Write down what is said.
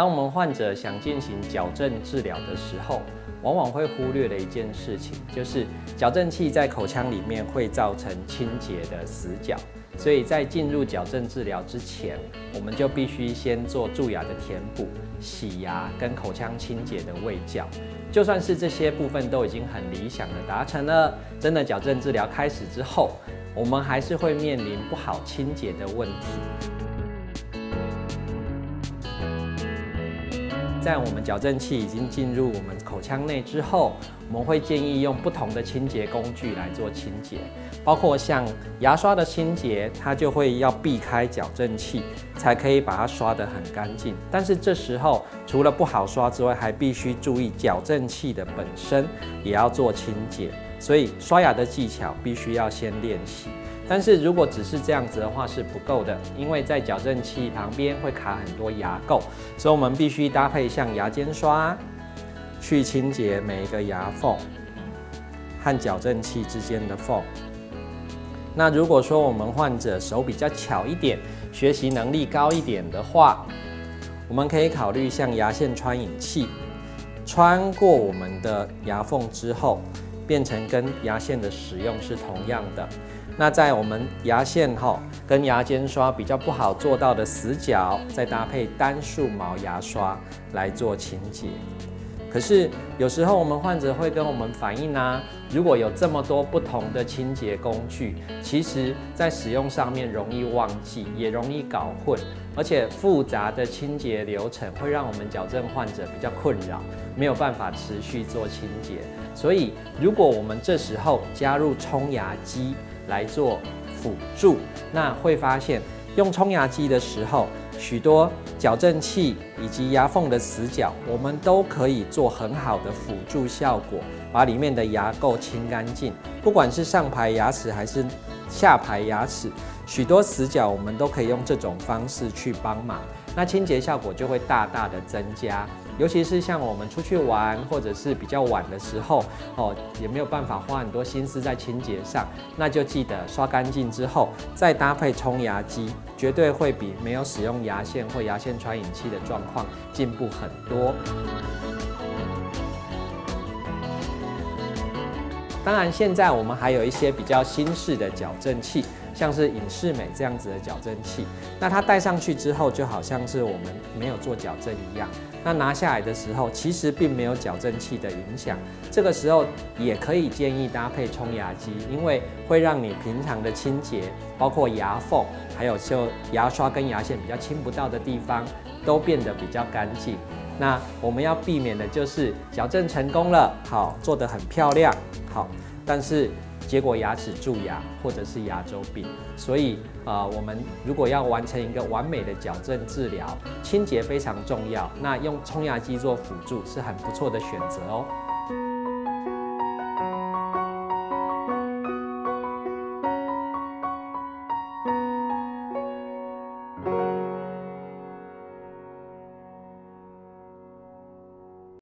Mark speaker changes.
Speaker 1: 当我们患者想进行矫正治疗的时候，往往会忽略的一件事情，就是矫正器在口腔里面会造成清洁的死角，所以在进入矫正治疗之前，我们就必须先做蛀牙的填补、洗牙跟口腔清洁的卫教。就算是这些部分都已经很理想的达成了，真的矫正治疗开始之后，我们还是会面临不好清洁的问题。在我们矫正器已经进入我们口腔内之后，我们会建议用不同的清洁工具来做清洁，包括像牙刷的清洁，它就会要避开矫正器，才可以把它刷得很干净。但是这时候除了不好刷之外，还必须注意矫正器的本身也要做清洁，所以刷牙的技巧必须要先练习。但是如果只是这样子的话是不够的，因为在矫正器旁边会卡很多牙垢，所以我们必须搭配像牙尖刷去清洁每一个牙缝和矫正器之间的缝。那如果说我们患者手比较巧一点，学习能力高一点的话，我们可以考虑像牙线穿引器，穿过我们的牙缝之后，变成跟牙线的使用是同样的。那在我们牙线哈跟牙尖刷比较不好做到的死角，再搭配单数毛牙刷来做清洁。可是有时候我们患者会跟我们反映啊，如果有这么多不同的清洁工具，其实在使用上面容易忘记，也容易搞混，而且复杂的清洁流程会让我们矫正患者比较困扰，没有办法持续做清洁。所以如果我们这时候加入冲牙机，来做辅助，那会发现用冲牙机的时候，许多矫正器以及牙缝的死角，我们都可以做很好的辅助效果，把里面的牙垢清干净。不管是上排牙齿还是下排牙齿，许多死角我们都可以用这种方式去帮忙，那清洁效果就会大大的增加。尤其是像我们出去玩，或者是比较晚的时候，哦，也没有办法花很多心思在清洁上，那就记得刷干净之后，再搭配冲牙机，绝对会比没有使用牙线或牙线穿引器的状况进步很多。当然，现在我们还有一些比较新式的矫正器。像是隐适美这样子的矫正器，那它戴上去之后，就好像是我们没有做矫正一样。那拿下来的时候，其实并没有矫正器的影响。这个时候也可以建议搭配冲牙机，因为会让你平常的清洁，包括牙缝，还有就牙刷跟牙线比较清不到的地方，都变得比较干净。那我们要避免的就是矫正成功了，好做得很漂亮，好，但是。结果牙齿蛀牙或者是牙周病，所以啊，我们如果要完成一个完美的矫正治疗，清洁非常重要。那用冲牙机做辅助是很不错的选择哦。